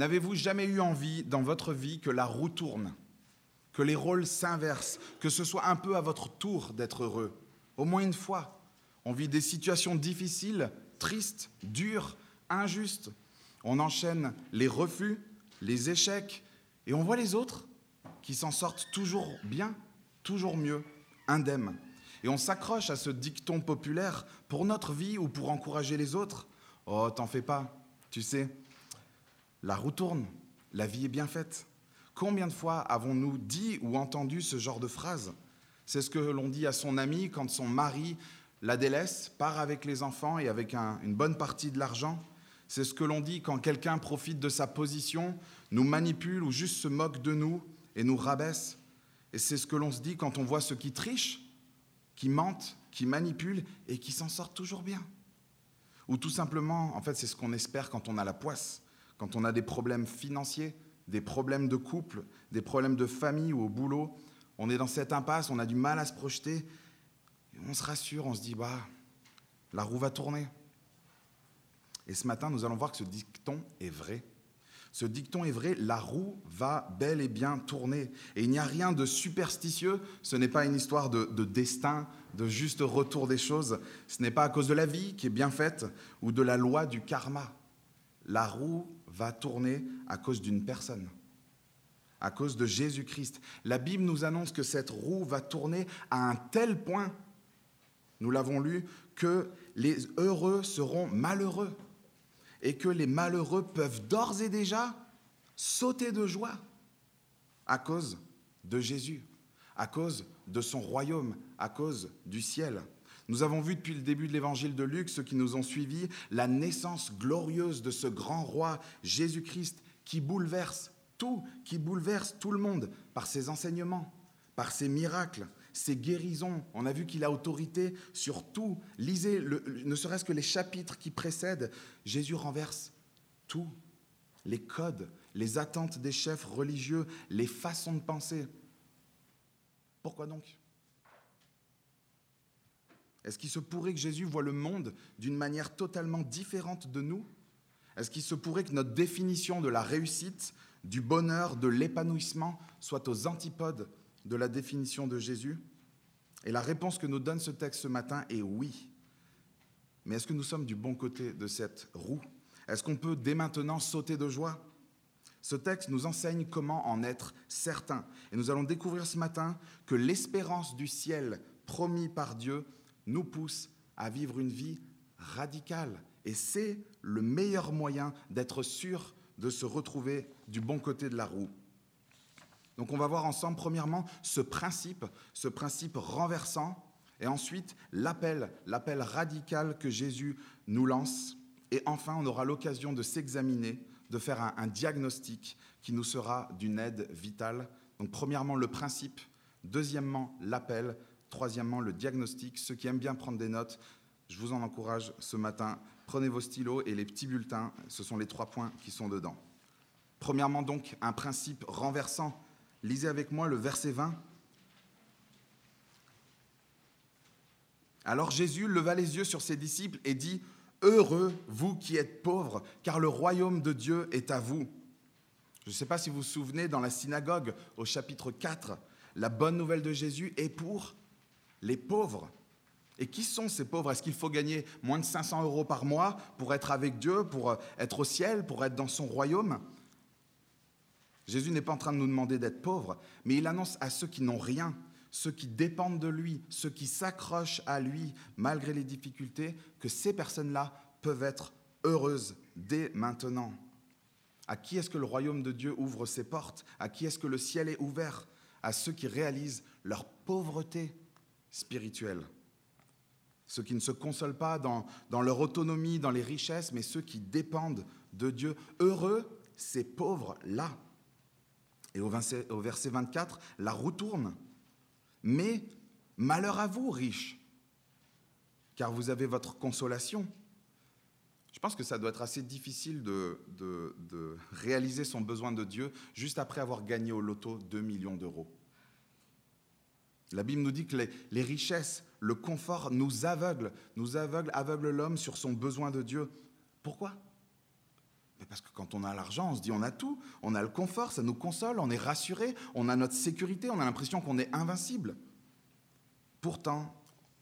N'avez-vous jamais eu envie dans votre vie que la roue tourne, que les rôles s'inversent, que ce soit un peu à votre tour d'être heureux? Au moins une fois. On vit des situations difficiles, tristes, dures, injustes. On enchaîne les refus, les échecs, et on voit les autres qui s'en sortent toujours bien, toujours mieux, indemnes. Et on s'accroche à ce dicton populaire pour notre vie ou pour encourager les autres. Oh, t'en fais pas, tu sais, la roue tourne, la vie est bien faite. Combien de fois avons-nous dit ou entendu ce genre de phrase? C'est ce que l'on dit à son ami quand son mari la délaisse, part avec les enfants et avec une bonne partie de l'argent. C'est ce que l'on dit quand quelqu'un profite de sa position, nous manipule ou juste se moque de nous et nous rabaisse. Et c'est ce que l'on se dit quand on voit ceux qui trichent, qui mentent, qui manipulent et qui s'en sortent toujours bien. Ou tout simplement, en fait, c'est ce qu'on espère quand on a la poisse, quand on a des problèmes financiers, des problèmes de couple, des problèmes de famille ou au boulot. On est dans cette impasse, on a du mal à se projeter. on se rassure, on se dit, bah, la roue va tourner. Et ce matin, nous allons voir que ce dicton est vrai. Ce dicton est vrai, la roue va bel et bien tourner. Et il n'y a rien de superstitieux, ce n'est pas une histoire de, destin, de juste retour des choses, ce n'est pas à cause de la vie qui est bien faite ou de la loi du karma. La roue va tourner à cause d'une personne, à cause de Jésus-Christ. La Bible nous annonce que cette roue va tourner à un tel point, nous l'avons lu, que les heureux seront malheureux et que les malheureux peuvent d'ores et déjà sauter de joie à cause de Jésus, à cause de son royaume, à cause du ciel. Nous avons vu depuis le début de l'évangile de Luc, ceux qui nous ont suivis, la naissance glorieuse de ce grand roi Jésus-Christ qui bouleverse tout, qui bouleverse tout le monde par ses enseignements, par ses miracles, ses guérisons. On a vu qu'il a autorité sur tout. Lisez ne serait-ce que les chapitres qui précèdent. Jésus renverse tout. Les codes, les attentes des chefs religieux, les façons de penser. Pourquoi donc Est-ce qu'il se pourrait que Jésus voit le monde d'une manière totalement différente de nous? Est-ce qu'il se pourrait que notre définition de la réussite, du bonheur, de l'épanouissement soit aux antipodes de la définition de Jésus? Et la réponse que nous donne ce texte ce matin est oui. Mais est-ce que nous sommes du bon côté de cette roue? Est-ce qu'on peut dès maintenant sauter de joie? Ce texte nous enseigne comment en être certain. Et nous allons découvrir ce matin que l'espérance du ciel promis par Dieu nous pousse à vivre une vie radicale. Et c'est le meilleur moyen d'être sûr de se retrouver du bon côté de la roue. Donc on va voir ensemble, premièrement, ce principe, ce principe renversant, et ensuite l'appel, l'appel radical que Jésus nous lance. Et enfin, on aura l'occasion de s'examiner, de faire un, un, diagnostic qui nous sera d'une aide vitale. Donc premièrement, le principe, deuxièmement, l'appel, troisièmement, le diagnostic. Ceux qui aiment bien prendre des notes, je vous en encourage ce matin. Prenez vos stylos et les petits bulletins, ce sont les trois points qui sont dedans. Premièrement donc, un principe renversant Lisez avec moi le verset 20. Alors Jésus leva les yeux sur ses disciples et dit, Heureux vous qui êtes pauvres, car le royaume de Dieu est à vous. Je ne sais pas si vous vous souvenez, dans la synagogue, au chapitre 4, la bonne nouvelle de Jésus est pour les pauvres. Et qui sont ces pauvres? Est-ce qu'il faut gagner moins de 500 euros par mois pour être avec Dieu, pour être au ciel, pour être dans son royaume? Jésus n'est pas en train de nous demander d'être pauvres, mais il annonce à ceux qui n'ont rien, ceux qui dépendent de lui, ceux qui s'accrochent à lui malgré les difficultés, que ces personnes-là peuvent être heureuses dès maintenant. À qui est-ce que le royaume de Dieu ouvre ses portes? À qui est-ce que le ciel est ouvert? À ceux qui réalisent leur pauvreté spirituelle. Ceux qui ne se consolent pas dans, leur autonomie, dans les richesses, mais ceux qui dépendent de Dieu. Heureux ces pauvres-là. Et au verset, 24, la roue tourne. Mais malheur à vous, riches, car vous avez votre consolation. Je pense que ça doit être assez difficile de, réaliser son besoin de Dieu juste après avoir gagné au loto 2 millions d'euros. La Bible nous dit que les, richesses, le confort nous aveuglent, nous aveuglent, aveuglent l'homme sur son besoin de Dieu. Pourquoi? Parce que quand on a l'argent, on se dit on a tout, on a le confort, ça nous console, on est rassuré, on a notre sécurité, on a l'impression qu'on est invincible. Pourtant,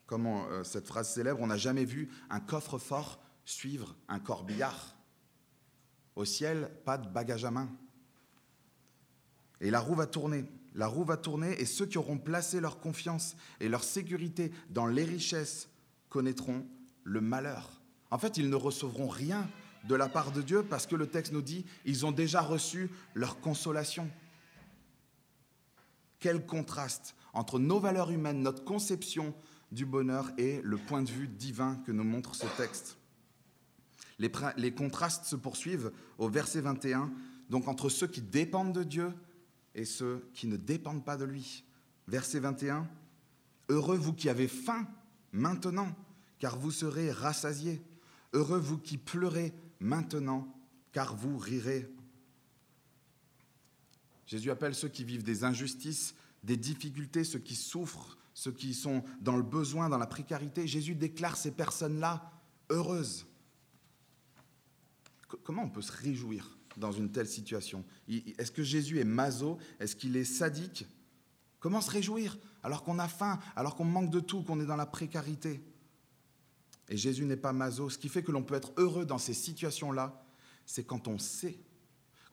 comme euh, cette phrase célèbre, on n'a jamais vu un coffre-fort suivre un corbillard. Au ciel, pas de bagage à main. Et la roue va tourner. La roue va tourner et ceux qui auront placé leur confiance et leur sécurité dans les richesses connaîtront le malheur. En fait, ils ne recevront rien de la part de Dieu parce que le texte nous dit ils ont déjà reçu leur consolation. Quel contraste entre nos valeurs humaines, notre conception du bonheur et le point de vue divin que nous montre ce texte. Les, les contrastes se poursuivent au verset 21, donc entre ceux qui dépendent de Dieu et ceux qui ne dépendent pas de lui. Verset 21, Heureux vous qui avez faim maintenant, car vous serez rassasiés. Heureux vous qui pleurez maintenant, car vous rirez. Jésus appelle ceux qui vivent des injustices, des difficultés, ceux qui souffrent, ceux qui sont dans le besoin, dans la précarité. Jésus déclare ces personnes-là heureuses. Comment on peut se réjouir dans une telle situation Est-ce que Jésus est maso? Est-ce qu'il est sadique? Comment se réjouir alors qu'on a faim, alors qu'on manque de tout, qu'on est dans la précarité? Et Jésus n'est pas maso. Ce qui fait que l'on peut être heureux dans ces situations-là, c'est quand on sait,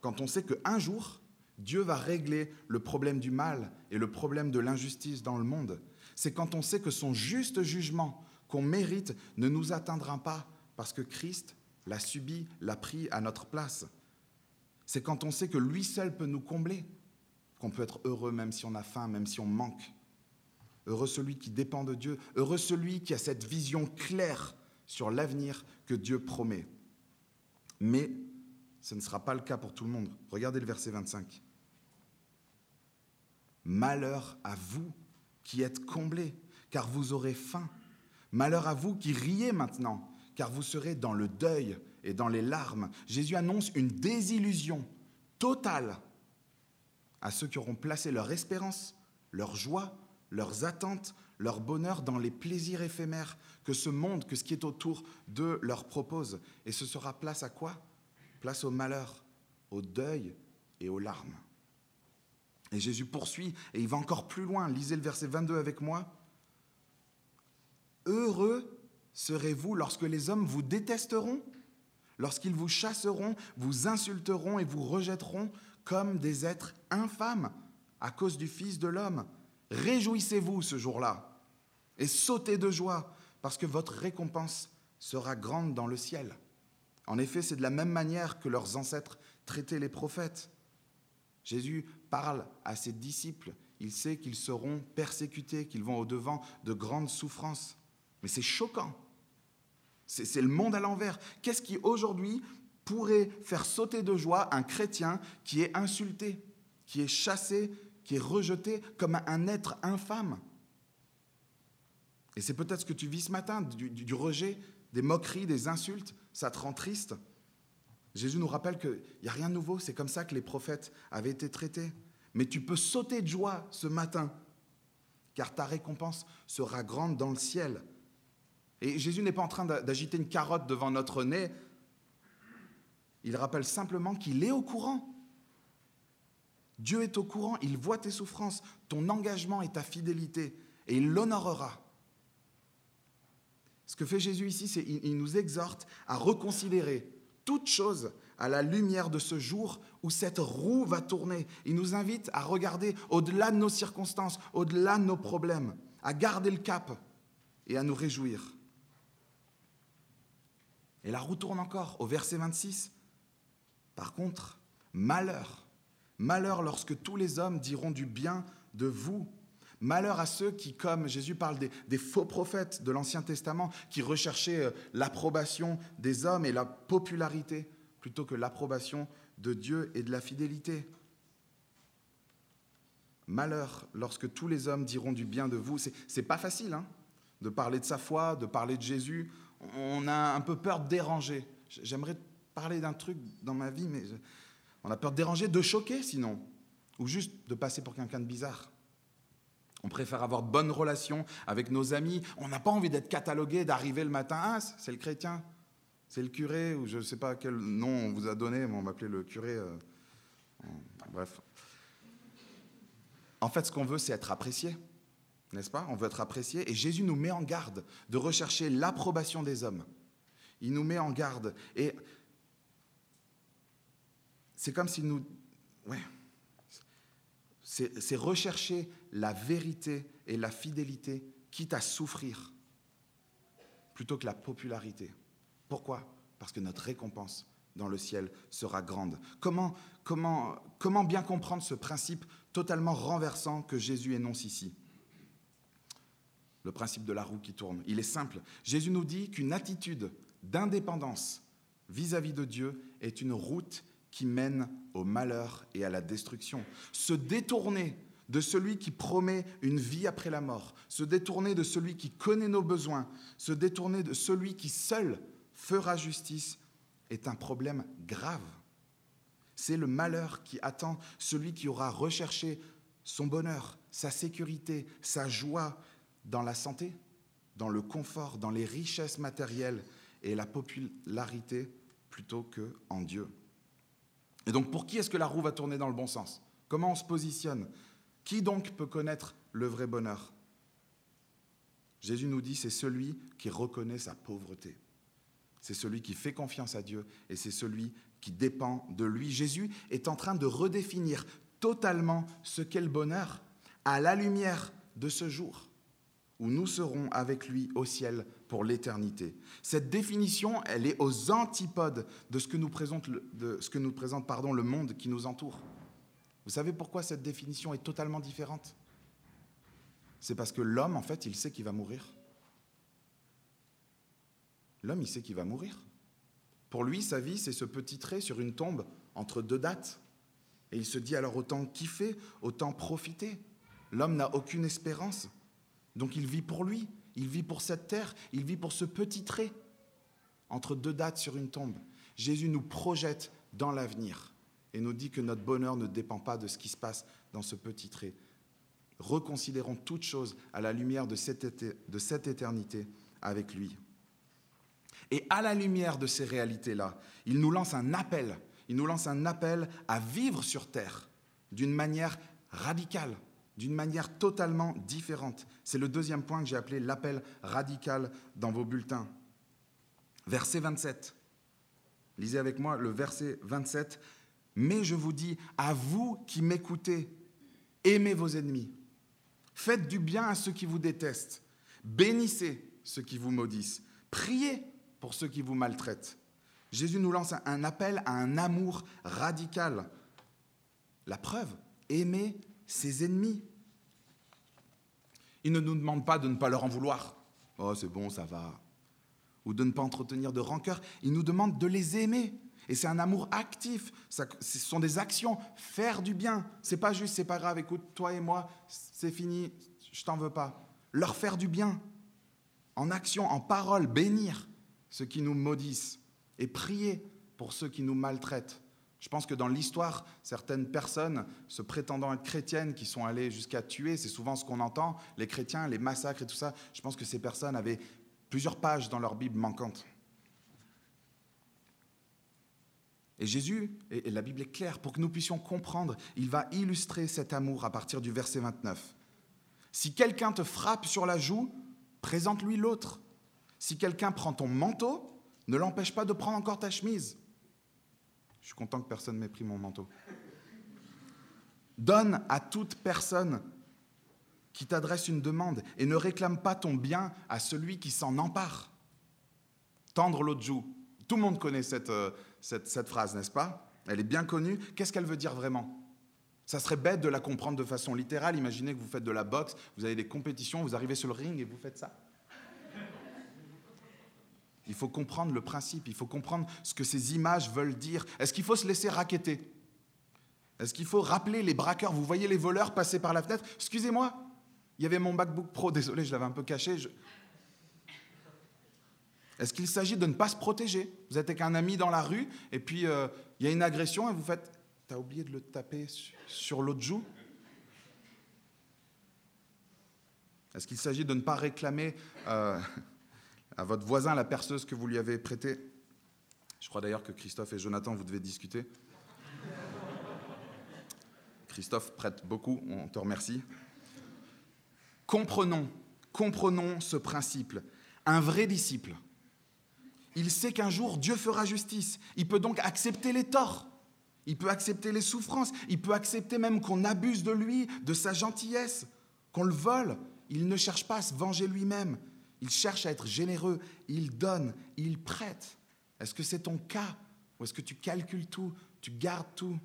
quand on sait qu'un jour, Dieu va régler le problème du mal et le problème de l'injustice dans le monde. C'est quand on sait que son juste jugement qu'on mérite ne nous atteindra pas parce que Christ l'a subi, l'a pris à notre place. C'est quand on sait que lui seul peut nous combler qu'on peut être heureux même si on a faim, même si on manque. Heureux celui qui dépend de Dieu, heureux celui qui a cette vision claire sur l'avenir que Dieu promet. Mais ce ne sera pas le cas pour tout le monde. Regardez le verset 25. Malheur à vous qui êtes comblés, car vous aurez faim. Malheur à vous qui riez maintenant, car vous serez dans le deuil et dans les larmes. Jésus annonce une désillusion totale à ceux qui auront placé leur espérance, leur joie, leurs attentes, leur bonheur dans les plaisirs éphémères que ce monde, que ce qui est autour d'eux leur propose. Et ce sera place à quoi? Place au malheur, au deuil et aux larmes. Et Jésus poursuit et il va encore plus loin. Lisez le verset 22 avec moi. Heureux serez-vous lorsque les hommes vous détesteront lorsqu'ils vous chasseront, vous insulteront et vous rejetteront comme des êtres infâmes à cause du Fils de l'homme. Réjouissez-vous ce jour-là et sautez de joie, parce que votre récompense sera grande dans le ciel. En effet, c'est de la même manière que leurs ancêtres traitaient les prophètes. Jésus parle à ses disciples, il sait qu'ils seront persécutés, qu'ils vont au-devant de grandes souffrances. Mais c'est choquant c'est le monde à l'envers. Qu'est-ce qui aujourd'hui pourrait faire sauter de joie un chrétien qui est insulté, qui est chassé, qui est rejeté comme un être infâme? Et c'est peut-être ce que tu vis ce matin, du, rejet, des moqueries, des insultes, ça te rend triste. Jésus nous rappelle qu'il n'y a rien de nouveau, c'est comme ça que les prophètes avaient été traités. Mais tu peux sauter de joie ce matin, car ta récompense sera grande dans le ciel. Et Jésus n'est pas en train d'agiter une carotte devant notre nez. Il rappelle simplement qu'il est au courant. Dieu est au courant, il voit tes souffrances, ton engagement et ta fidélité, et il l'honorera. Ce que fait Jésus ici, c'est qu'il nous exhorte à reconsidérer toute chose à la lumière de ce jour où cette roue va tourner. Il nous invite à regarder au-delà de nos circonstances, au-delà de nos problèmes, à garder le cap et à nous réjouir. Et la roue tourne encore au verset 26. Par contre, malheur, malheur lorsque tous les hommes diront du bien de vous. Malheur à ceux qui, comme Jésus parle des, faux prophètes de l'Ancien Testament, qui recherchaient euh, l'approbation des hommes et la popularité plutôt que l'approbation de Dieu et de la fidélité. Malheur lorsque tous les hommes diront du bien de vous. C'est pas facile hein, de parler de sa foi, de parler de Jésus on a un peu peur de déranger. J'aimerais parler d'un truc dans ma vie, mais on a peur de déranger, de choquer sinon, ou juste de passer pour quelqu'un de bizarre. On préfère avoir de bonnes relations avec nos amis. On n'a pas envie d'être catalogué, d'arriver le matin, ah, c'est le chrétien. C'est le curé, ou je ne sais pas quel nom on vous a donné, mais on m'appelait le curé. Euh, bref. En fait, ce qu'on veut, c'est être apprécié, n'est-ce pas On veut être apprécié. Et Jésus nous met en garde de rechercher l'approbation des hommes. Il nous met en garde. Et c'est comme s'il nous... Ouais. C'est rechercher la vérité et la fidélité, quitte à souffrir, plutôt que la popularité. Pourquoi? Parce que notre récompense dans le ciel sera grande. Comment, comment, comment bien comprendre ce principe totalement renversant que Jésus énonce ici? Le principe de la roue qui tourne. Il est simple. Jésus nous dit qu'une attitude d'indépendance vis-à-vis de Dieu est une route qui mène au malheur et à la destruction. Se détourner de celui qui promet une vie après la mort, se détourner de celui qui connaît nos besoins, se détourner de celui qui seul fera justice est un problème grave. C'est le malheur qui attend celui qui aura recherché son bonheur, sa sécurité, sa joie dans la santé, dans le confort, dans les richesses matérielles et la popularité plutôt que en Dieu. Et donc pour qui est-ce que la roue va tourner dans le bon sens? Comment on se positionne? Qui donc peut connaître le vrai bonheur? Jésus nous dit, c'est celui qui reconnaît sa pauvreté. C'est celui qui fait confiance à Dieu et c'est celui qui dépend de lui. Jésus est en train de redéfinir totalement ce qu'est le bonheur à la lumière de ce jour où nous serons avec lui au ciel pour l'éternité. Cette définition, elle est aux antipodes de ce que nous présente, présente pardon, le monde qui nous entoure. Vous savez pourquoi cette définition est totalement différente? C'est parce que l'homme, en fait, il sait qu'il va mourir. L'homme, il sait qu'il va mourir. Pour lui, sa vie, c'est ce petit trait sur une tombe entre deux dates. Et il se dit alors autant kiffer, autant profiter. L'homme n'a aucune espérance. Donc il vit pour lui, il vit pour cette terre, il vit pour ce petit trait entre deux dates sur une tombe. Jésus nous projette dans l'avenir et nous dit que notre bonheur ne dépend pas de ce qui se passe dans ce petit trait. Reconsidérons toutes choses à la lumière de cette, éternité avec lui. Et à la lumière de ces réalités-là, il nous lance un appel. Il nous lance un appel à vivre sur terre d'une manière radicale, d'une manière totalement différente. C'est le deuxième point que j'ai appelé l'appel radical dans vos bulletins. Verset 27. Lisez avec moi le verset 27. Mais je vous dis, à vous qui m'écoutez, aimez vos ennemis. Faites du bien à ceux qui vous détestent. Bénissez ceux qui vous maudissent. Priez pour ceux qui vous maltraitent. Jésus nous lance un appel à un amour radical. La preuve, aimer ses ennemis. Il ne nous demande pas de ne pas leur en vouloir. Oh, c'est bon, ça va. Ou de ne pas entretenir de rancœur. Il nous demande de les aimer. Et c'est un amour actif. ce sont des actions. Faire du bien. C'est pas juste, c'est pas grave, écoute, toi et moi, c'est fini, je t'en veux pas. Leur faire du bien. En action, en parole, bénir ceux qui nous maudissent et prier pour ceux qui nous maltraitent. Je pense que dans l'histoire, certaines personnes se prétendant être chrétiennes qui sont allées jusqu'à tuer, c'est souvent ce qu'on entend, les chrétiens, les massacres et tout ça, je pense que ces personnes avaient plusieurs pages dans leur Bible manquantes. Et Jésus, et la Bible est claire, pour que nous puissions comprendre, il va illustrer cet amour à partir du verset 29. Si quelqu'un te frappe sur la joue, présente-lui l'autre. Si quelqu'un prend ton manteau, ne l'empêche pas de prendre encore ta chemise. Je suis content que personne m'ait pris mon manteau. Donne à toute personne qui t'adresse une demande et ne réclame pas ton bien à celui qui s'en empare. Tendre l'autre joue. Tout le monde connaît cette, euh, cette, cette phrase, n'est-ce pas? Elle est bien connue. Qu'est-ce qu'elle veut dire vraiment? Ça serait bête de la comprendre de façon littérale. Imaginez que vous faites de la boxe, vous avez des compétitions, vous arrivez sur le ring et vous faites ça. Il faut comprendre le principe, il faut comprendre ce que ces images veulent dire. Est-ce qu'il faut se laisser raqueter? Est-ce qu'il faut rappeler les braqueurs? Vous voyez les voleurs passer par la fenêtre? Excusez-moi, il y avait mon MacBook Pro, désolé, je l'avais un peu caché. Est-ce qu'il s'agit de ne pas se protéger? Vous êtes avec un ami dans la rue et puis euh, il y a une agression et vous faites T'as oublié de le taper sur l'autre joue? Est-ce qu'il s'agit de ne pas réclamer euh, à votre voisin la perceuse que vous lui avez prêtée Je crois d'ailleurs que Christophe et Jonathan, vous devez discuter. Christophe prête beaucoup, on te remercie. Comprenons, comprenons ce principe. Un vrai disciple, il sait qu'un jour Dieu fera justice. Il peut donc accepter les torts. Il peut accepter les souffrances. Il peut accepter même qu'on abuse de lui, de sa gentillesse, qu'on le vole. Il ne cherche pas à se venger lui-même. Il cherche à être généreux. Il donne, il prête. Est-ce que c'est ton cas Ou est-ce que tu calcules tout Tu gardes tout?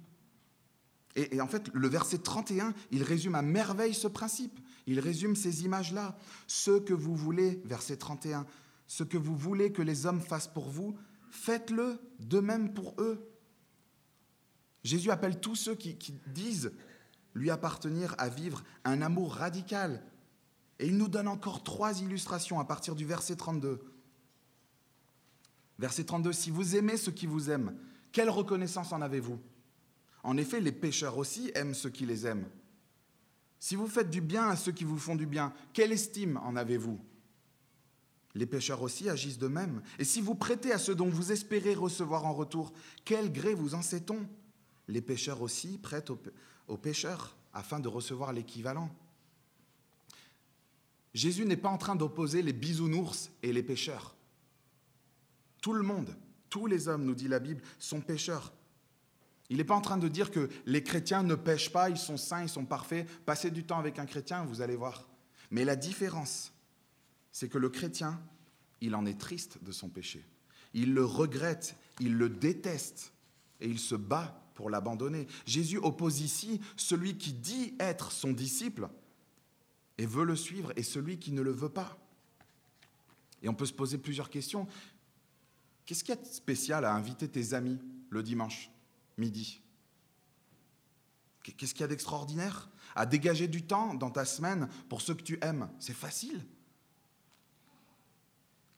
Et, en fait, le verset 31, il résume à merveille ce principe. Il résume ces images-là. Ce que vous voulez, verset 31, ce que vous voulez que les hommes fassent pour vous, faites-le de même pour eux. Jésus appelle tous ceux qui, qui, disent lui appartenir à vivre un amour radical. Et il nous donne encore trois illustrations à partir du verset 32. Verset 32, si vous aimez ceux qui vous aiment, quelle reconnaissance en avez-vous? En effet, les pécheurs aussi aiment ceux qui les aiment. Si vous faites du bien à ceux qui vous font du bien, quelle estime en avez-vous? Les pécheurs aussi agissent de même. Et si vous prêtez à ceux dont vous espérez recevoir en retour, quel gré vous en sait-on? Les pécheurs aussi prêtent aux pécheurs afin de recevoir l'équivalent. Jésus n'est pas en train d'opposer les bisounours et les pécheurs. Tout le monde, tous les hommes, nous dit la Bible, sont pécheurs. Il n'est pas en train de dire que les chrétiens ne pêchent pas, ils sont saints, ils sont parfaits. Passez du temps avec un chrétien, vous allez voir. Mais la différence, c'est que le chrétien, il en est triste de son péché. Il le regrette, il le déteste et il se bat pour l'abandonner. Jésus oppose ici celui qui dit être son disciple et veut le suivre et celui qui ne le veut pas. Et on peut se poser plusieurs questions. Qu'est-ce qu'il y a de spécial à inviter tes amis le dimanche midi? Qu'est-ce qu'il y a d'extraordinaire à dégager du temps dans ta semaine pour ceux que tu aimes? C'est facile.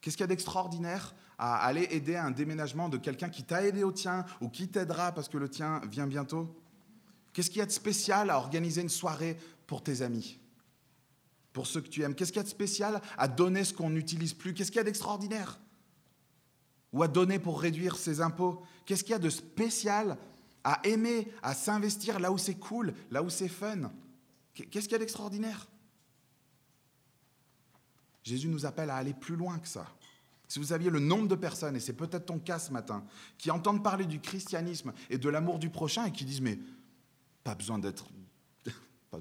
Qu'est-ce qu'il y a d'extraordinaire à aller aider à un déménagement de quelqu'un qui t'a aidé au tien ou qui t'aidera parce que le tien vient bientôt? Qu'est-ce qu'il y a de spécial à organiser une soirée pour tes amis? Pour ceux que tu aimes. Qu'est-ce qu'il y a de spécial à donner ce qu'on n'utilise plus? Qu'est-ce qu'il y a d'extraordinaire? Ou à donner pour réduire ses impôts? Qu'est-ce qu'il y a de spécial à aimer, à s'investir là où c'est cool, là où c'est fun? Qu'est-ce qu'il y a d'extraordinaire? Jésus nous appelle à aller plus loin que ça. Si vous aviez le nombre de personnes, et c'est peut-être ton cas ce matin, qui entendent parler du christianisme et de l'amour du prochain et qui disent mais pas besoin d'être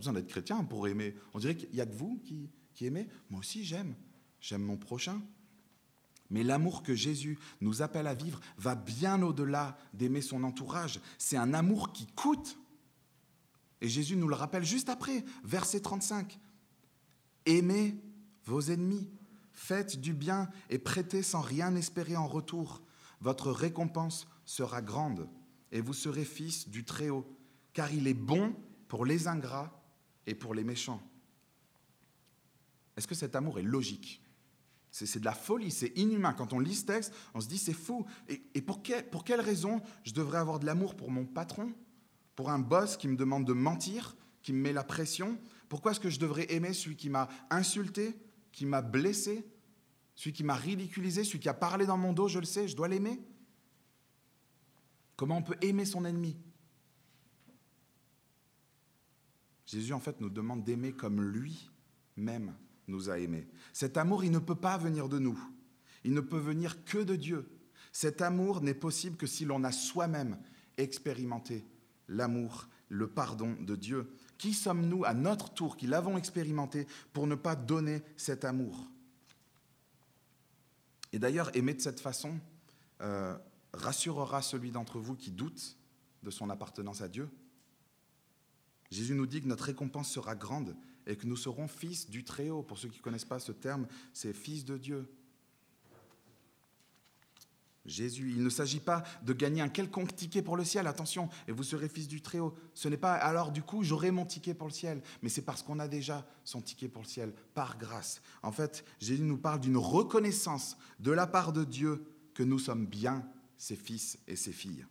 besoin d'être chrétien pour aimer. On dirait qu'il n'y a que vous qui, qui aimez. Moi aussi j'aime. J'aime mon prochain. Mais l'amour que Jésus nous appelle à vivre va bien au-delà d'aimer son entourage. C'est un amour qui coûte. Et Jésus nous le rappelle juste après, verset 35. Aimez vos ennemis, faites du bien et prêtez sans rien espérer en retour. Votre récompense sera grande et vous serez fils du Très-Haut, car il est bon pour les ingrats et pour les méchants. Est-ce que cet amour est logique? C'est de la folie, c'est inhumain. Quand on lit ce texte, on se dit c'est fou. Et, pour, pour quelle raison je devrais avoir de l'amour pour mon patron? Pour un boss qui me demande de mentir, qui me met la pression? Pourquoi est-ce que je devrais aimer celui qui m'a insulté, qui m'a blessé, celui qui m'a ridiculisé, celui qui a parlé dans mon dos, je le sais, je dois l'aimer? Comment on peut aimer son ennemi? Jésus, en fait, nous demande d'aimer comme lui-même nous a aimés. Cet amour, il ne peut pas venir de nous. Il ne peut venir que de Dieu. Cet amour n'est possible que si l'on a soi-même expérimenté l'amour, le pardon de Dieu. Qui sommes-nous à notre tour, qui l'avons expérimenté, pour ne pas donner cet amour? Et d'ailleurs, aimer de cette façon euh, rassurera celui d'entre vous qui doute de son appartenance à Dieu. Jésus nous dit que notre récompense sera grande et que nous serons fils du Très-Haut. Pour ceux qui ne connaissent pas ce terme, c'est fils de Dieu. Jésus, il ne s'agit pas de gagner un quelconque ticket pour le ciel, attention, et vous serez fils du Très-Haut. Ce n'est pas alors du coup j'aurai mon ticket pour le ciel, mais c'est parce qu'on a déjà son ticket pour le ciel, par grâce. En fait, Jésus nous parle d'une reconnaissance de la part de Dieu que nous sommes bien ses fils et ses filles.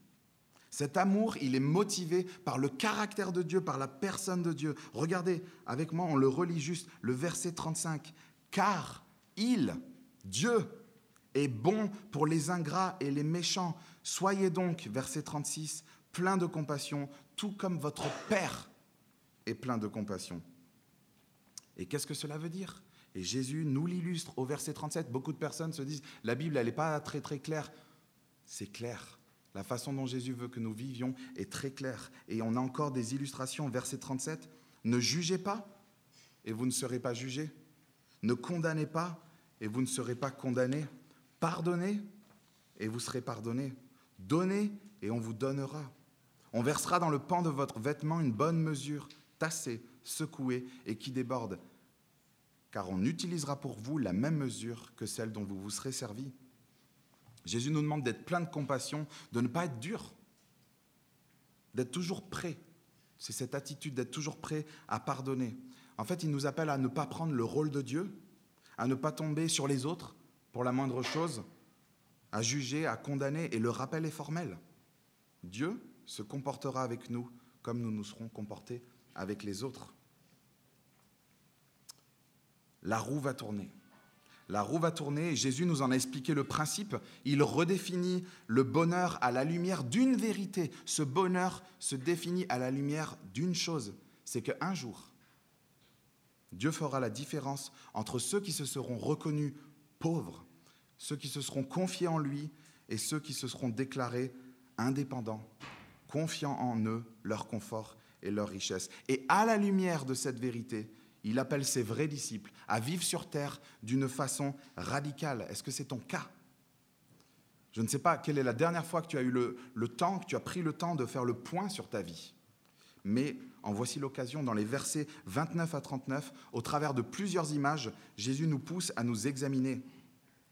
Cet amour, il est motivé par le caractère de Dieu, par la personne de Dieu. Regardez avec moi, on le relit juste, le verset 35. Car il, Dieu, est bon pour les ingrats et les méchants. Soyez donc, verset 36, plein de compassion, tout comme votre Père est plein de compassion. Et qu'est-ce que cela veut dire? Et Jésus nous l'illustre au verset 37. Beaucoup de personnes se disent, la Bible, elle n'est pas très très claire. C'est clair. La façon dont Jésus veut que nous vivions est très claire. Et on a encore des illustrations. Verset 37, ne jugez pas et vous ne serez pas jugés. Ne condamnez pas et vous ne serez pas condamnés. Pardonnez et vous serez pardonnés. Donnez et on vous donnera. On versera dans le pan de votre vêtement une bonne mesure, tassée, secouée et qui déborde, car on utilisera pour vous la même mesure que celle dont vous vous serez servi. Jésus nous demande d'être plein de compassion, de ne pas être dur, d'être toujours prêt. C'est cette attitude d'être toujours prêt à pardonner. En fait, il nous appelle à ne pas prendre le rôle de Dieu, à ne pas tomber sur les autres pour la moindre chose, à juger, à condamner, et le rappel est formel. Dieu se comportera avec nous comme nous nous serons comportés avec les autres. La roue va tourner. La roue va tourner et Jésus nous en a expliqué le principe. Il redéfinit le bonheur à la lumière d'une vérité. Ce bonheur se définit à la lumière d'une chose, c'est qu'un jour, Dieu fera la différence entre ceux qui se seront reconnus pauvres, ceux qui se seront confiés en lui et ceux qui se seront déclarés indépendants, confiant en eux, leur confort et leur richesse. Et à la lumière de cette vérité, il appelle ses vrais disciples à vivre sur terre d'une façon radicale. Est-ce que c'est ton cas? Je ne sais pas quelle est la dernière fois que tu as eu le, temps, que tu as pris le temps de faire le point sur ta vie. Mais en voici l'occasion, dans les versets 29 à 39, au travers de plusieurs images, Jésus nous pousse à nous examiner.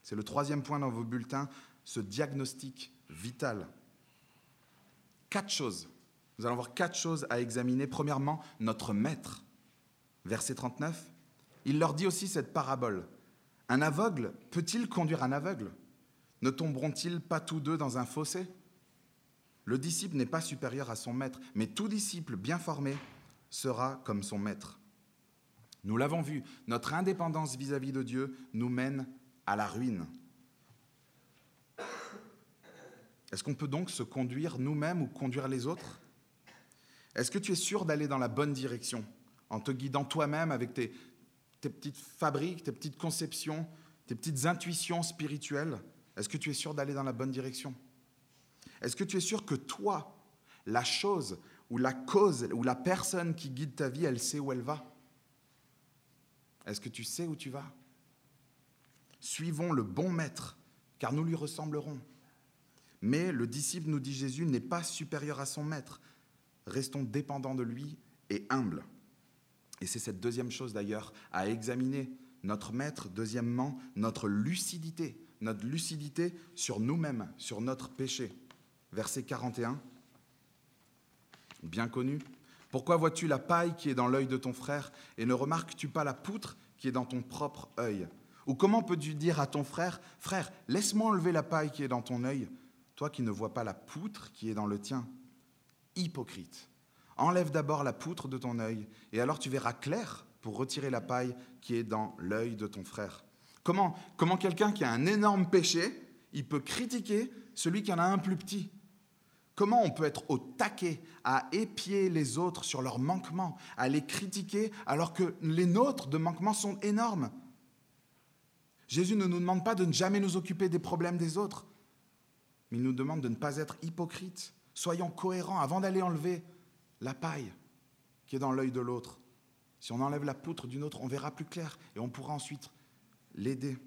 C'est le troisième point dans vos bulletins, ce diagnostic vital. Quatre choses. Nous allons voir quatre choses à examiner. Premièrement, notre maître. Verset 39, il leur dit aussi cette parabole. Un aveugle peut-il conduire un aveugle? Ne tomberont-ils pas tous deux dans un fossé? Le disciple n'est pas supérieur à son maître, mais tout disciple bien formé sera comme son maître. Nous l'avons vu, notre indépendance vis-à-vis de Dieu nous mène à la ruine. Est-ce qu'on peut donc se conduire nous-mêmes ou conduire les autres? Est-ce que tu es sûr d'aller dans la bonne direction? En te guidant toi-même avec tes, petites fabriques, tes petites conceptions, tes petites intuitions spirituelles Est-ce que tu es sûr d'aller dans la bonne direction? Est-ce que tu es sûr que toi, la chose ou la cause ou la personne qui guide ta vie, elle sait où elle va? Est-ce que tu sais où tu vas? Suivons le bon maître, car nous lui ressemblerons. Mais le disciple, nous dit Jésus, n'est pas supérieur à son maître. Restons dépendants de lui et humbles. Et c'est cette deuxième chose d'ailleurs à examiner. Notre maître, deuxièmement, notre lucidité, notre lucidité sur nous-mêmes, sur notre péché. Verset 41, bien connu. Pourquoi vois-tu la paille qui est dans l'œil de ton frère et ne remarques-tu pas la poutre qui est dans ton propre œil? Ou comment peux-tu dire à ton frère, frère, laisse-moi enlever la paille qui est dans ton œil, toi qui ne vois pas la poutre qui est dans le tien Hypocrite. Enlève d'abord la poutre de ton œil, et alors tu verras clair pour retirer la paille qui est dans l'œil de ton frère. Comment, quelqu'un qui a un énorme péché, il peut critiquer celui qui en a un plus petit? Comment on peut être au taquet à épier les autres sur leurs manquements, à les critiquer alors que les nôtres de manquements sont énormes? Jésus ne nous demande pas de ne jamais nous occuper des problèmes des autres, mais il nous demande de ne pas être hypocrites. Soyons cohérents avant d'aller enlever la paille qui est dans l'œil de l'autre. Si on enlève la poutre d'une autre, on verra plus clair et on pourra ensuite l'aider.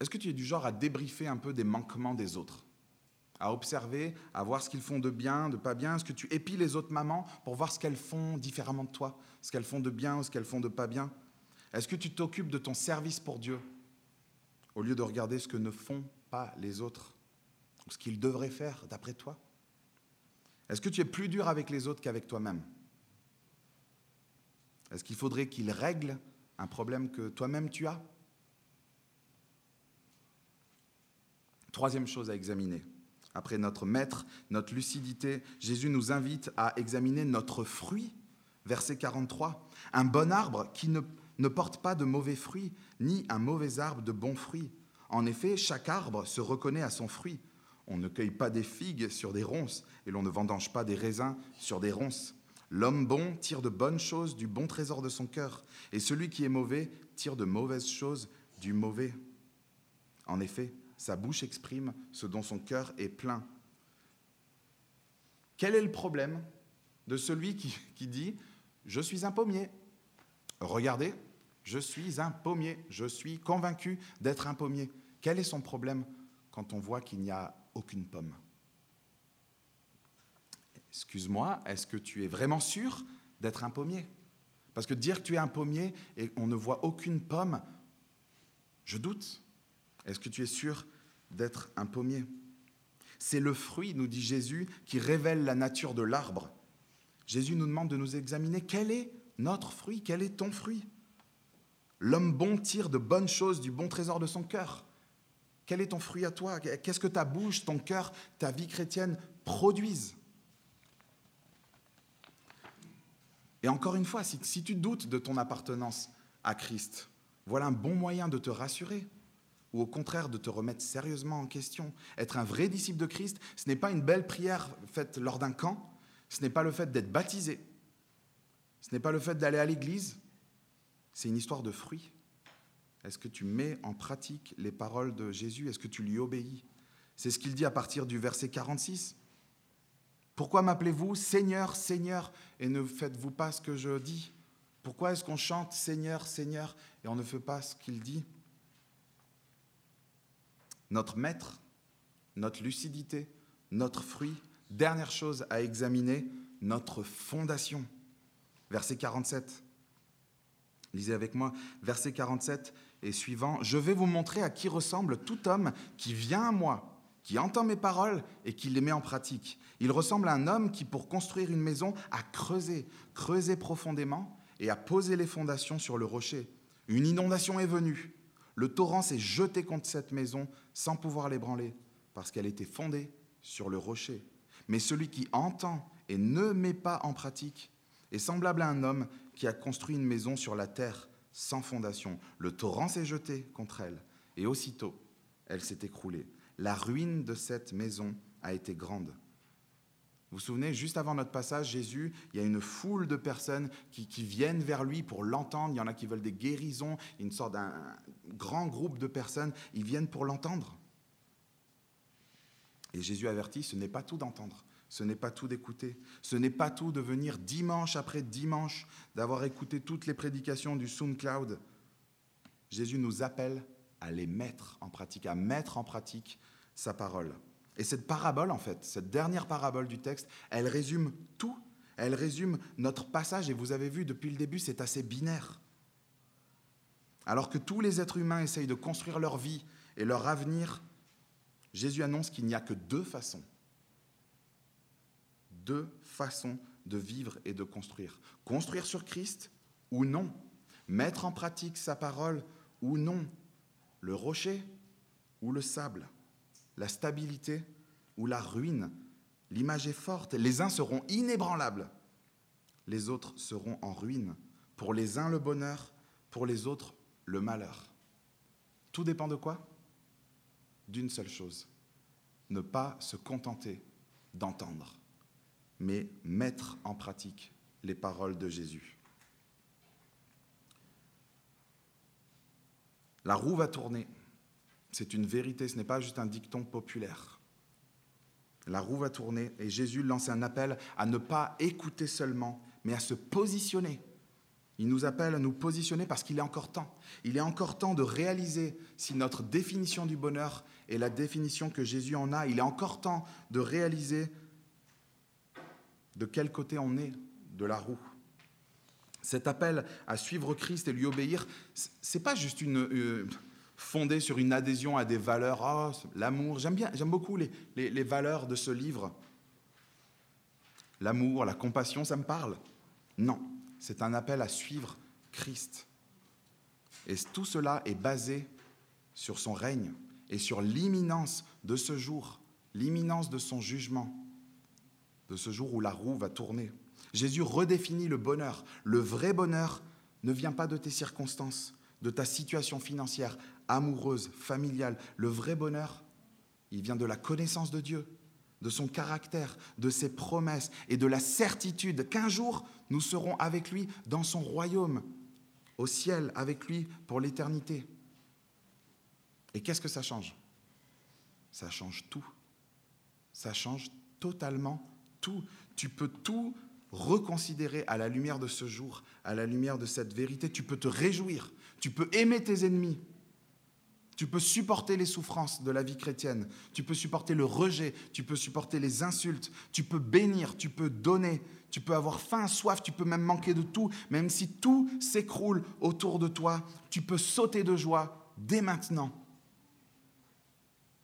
Est-ce que tu es du genre à débriefer un peu des manquements des autres? À observer, à voir ce qu'ils font de bien, de pas bien? Est-ce que tu épies les autres mamans pour voir ce qu'elles font différemment de toi? Ce qu'elles font de bien ou ce qu'elles font de pas bien? Est-ce que tu t'occupes de ton service pour Dieu au lieu de regarder ce que ne font pas les autres ce qu'ils devraient faire d'après toi? Est-ce que tu es plus dur avec les autres qu'avec toi-même? Est-ce qu'il faudrait qu'ils règlent un problème que toi-même tu as? Troisième chose à examiner. Après notre maître, notre lucidité, Jésus nous invite à examiner notre fruit. Verset 43. Un bon arbre qui ne, ne porte pas de mauvais fruits, ni un mauvais arbre de bons fruits. En effet, chaque arbre se reconnaît à son fruit. On ne cueille pas des figues sur des ronces, et l'on ne vendange pas des raisins sur des ronces. L'homme bon tire de bonnes choses du bon trésor de son cœur, et celui qui est mauvais tire de mauvaises choses du mauvais. En effet, sa bouche exprime ce dont son cœur est plein. Quel est le problème de celui qui, dit ⁇ Je suis un pommier ⁇ Regardez, je suis un pommier, je suis convaincu d'être un pommier. Quel est son problème quand on voit qu'il n'y a aucune pomme Excuse-moi, est-ce que tu es vraiment sûr d'être un pommier? Parce que dire que tu es un pommier et on ne voit aucune pomme, je doute. Est-ce que tu es sûr d'être un pommier? C'est le fruit, nous dit Jésus, qui révèle la nature de l'arbre. Jésus nous demande de nous examiner quel est notre fruit, quel est ton fruit? L'homme bon tire de bonnes choses du bon trésor de son cœur. Quel est ton fruit à toi? Qu'est-ce que ta bouche, ton cœur, ta vie chrétienne produisent? Et encore une fois, si, tu doutes de ton appartenance à Christ, voilà un bon moyen de te rassurer, ou au contraire de te remettre sérieusement en question. Être un vrai disciple de Christ, ce n'est pas une belle prière faite lors d'un camp, ce n'est pas le fait d'être baptisé, ce n'est pas le fait d'aller à l'église, c'est une histoire de fruits. Est-ce que tu mets en pratique les paroles de Jésus? Est-ce que tu lui obéis? C'est ce qu'il dit à partir du verset 46. Pourquoi m'appelez-vous Seigneur, Seigneur, et ne faites-vous pas ce que je dis? Pourquoi est-ce qu'on chante Seigneur, Seigneur, et on ne fait pas ce qu'il dit? Notre maître, notre lucidité, notre fruit, dernière chose à examiner, notre fondation. Verset 47. Lisez avec moi, verset 47 et suivant. Je vais vous montrer à qui ressemble tout homme qui vient à moi, qui entend mes paroles et qui les met en pratique. Il ressemble à un homme qui, pour construire une maison, a creusé, creusé profondément et a posé les fondations sur le rocher. Une inondation est venue. Le torrent s'est jeté contre cette maison sans pouvoir l'ébranler, parce qu'elle était fondée sur le rocher. Mais celui qui entend et ne met pas en pratique est semblable à un homme qui a construit une maison sur la terre sans fondation. Le torrent s'est jeté contre elle, et aussitôt elle s'est écroulée. La ruine de cette maison a été grande. Vous vous souvenez, juste avant notre passage, Jésus, il y a une foule de personnes qui, viennent vers lui pour l'entendre. Il y en a qui veulent des guérisons, une sorte d'un grand groupe de personnes. Ils viennent pour l'entendre. Et Jésus avertit, ce n'est pas tout d'entendre. Ce n'est pas tout d'écouter. Ce n'est pas tout de venir dimanche après dimanche, d'avoir écouté toutes les prédications du SoundCloud. Jésus nous appelle à les mettre en pratique, à mettre en pratique sa parole. Et cette parabole, en fait, cette dernière parabole du texte, elle résume tout. Elle résume notre passage. Et vous avez vu, depuis le début, c'est assez binaire. Alors que tous les êtres humains essayent de construire leur vie et leur avenir, Jésus annonce qu'il n'y a que deux façons deux façons de vivre et de construire. Construire sur Christ ou non. Mettre en pratique sa parole ou non. Le rocher ou le sable. La stabilité ou la ruine. L'image est forte. Les uns seront inébranlables. Les autres seront en ruine. Pour les uns le bonheur, pour les autres le malheur. Tout dépend de quoi? D'une seule chose. Ne pas se contenter d'entendre mais mettre en pratique les paroles de Jésus. La roue va tourner. C'est une vérité, ce n'est pas juste un dicton populaire. La roue va tourner et Jésus lance un appel à ne pas écouter seulement, mais à se positionner. Il nous appelle à nous positionner parce qu'il est encore temps. Il est encore temps de réaliser si notre définition du bonheur est la définition que Jésus en a. Il est encore temps de réaliser de quel côté on est de la roue? Cet appel à suivre Christ et lui obéir, c'est pas juste une, euh, fondé sur une adhésion à des valeurs, oh, l'amour. J'aime bien, j'aime beaucoup les, les valeurs de ce livre. L'amour, la compassion, ça me parle? Non, c'est un appel à suivre Christ. Et tout cela est basé sur son règne et sur l'imminence de ce jour, l'imminence de son jugement de ce jour où la roue va tourner. Jésus redéfinit le bonheur. Le vrai bonheur ne vient pas de tes circonstances, de ta situation financière, amoureuse, familiale. Le vrai bonheur, il vient de la connaissance de Dieu, de son caractère, de ses promesses et de la certitude qu'un jour, nous serons avec lui dans son royaume, au ciel, avec lui pour l'éternité. Et qu'est-ce que ça change? Ça change tout. Ça change totalement tout. Tu peux tout reconsidérer à la lumière de ce jour, à la lumière de cette vérité. Tu peux te réjouir, tu peux aimer tes ennemis, tu peux supporter les souffrances de la vie chrétienne, tu peux supporter le rejet, tu peux supporter les insultes, tu peux bénir, tu peux donner, tu peux avoir faim, soif, tu peux même manquer de tout, même si tout s'écroule autour de toi, tu peux sauter de joie dès maintenant.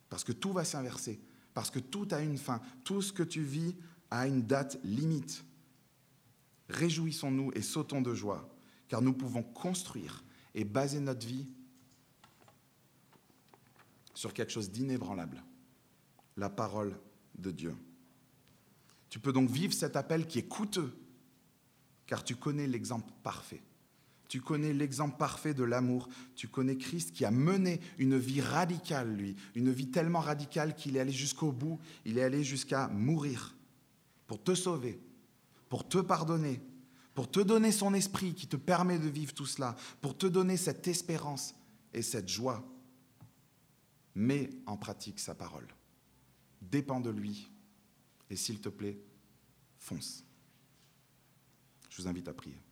Parce que tout va s'inverser, parce que tout a une fin, tout ce que tu vis a une date limite. Réjouissons-nous et sautons de joie, car nous pouvons construire et baser notre vie sur quelque chose d'inébranlable, la parole de Dieu. Tu peux donc vivre cet appel qui est coûteux, car tu connais l'exemple parfait. Tu connais l'exemple parfait de l'amour. Tu connais Christ qui a mené une vie radicale, lui. Une vie tellement radicale qu'il est allé jusqu'au bout. Il est allé jusqu'à mourir pour te sauver, pour te pardonner, pour te donner son esprit qui te permet de vivre tout cela, pour te donner cette espérance et cette joie. Mets en pratique sa parole. Dépends de lui. Et s'il te plaît, fonce. Je vous invite à prier.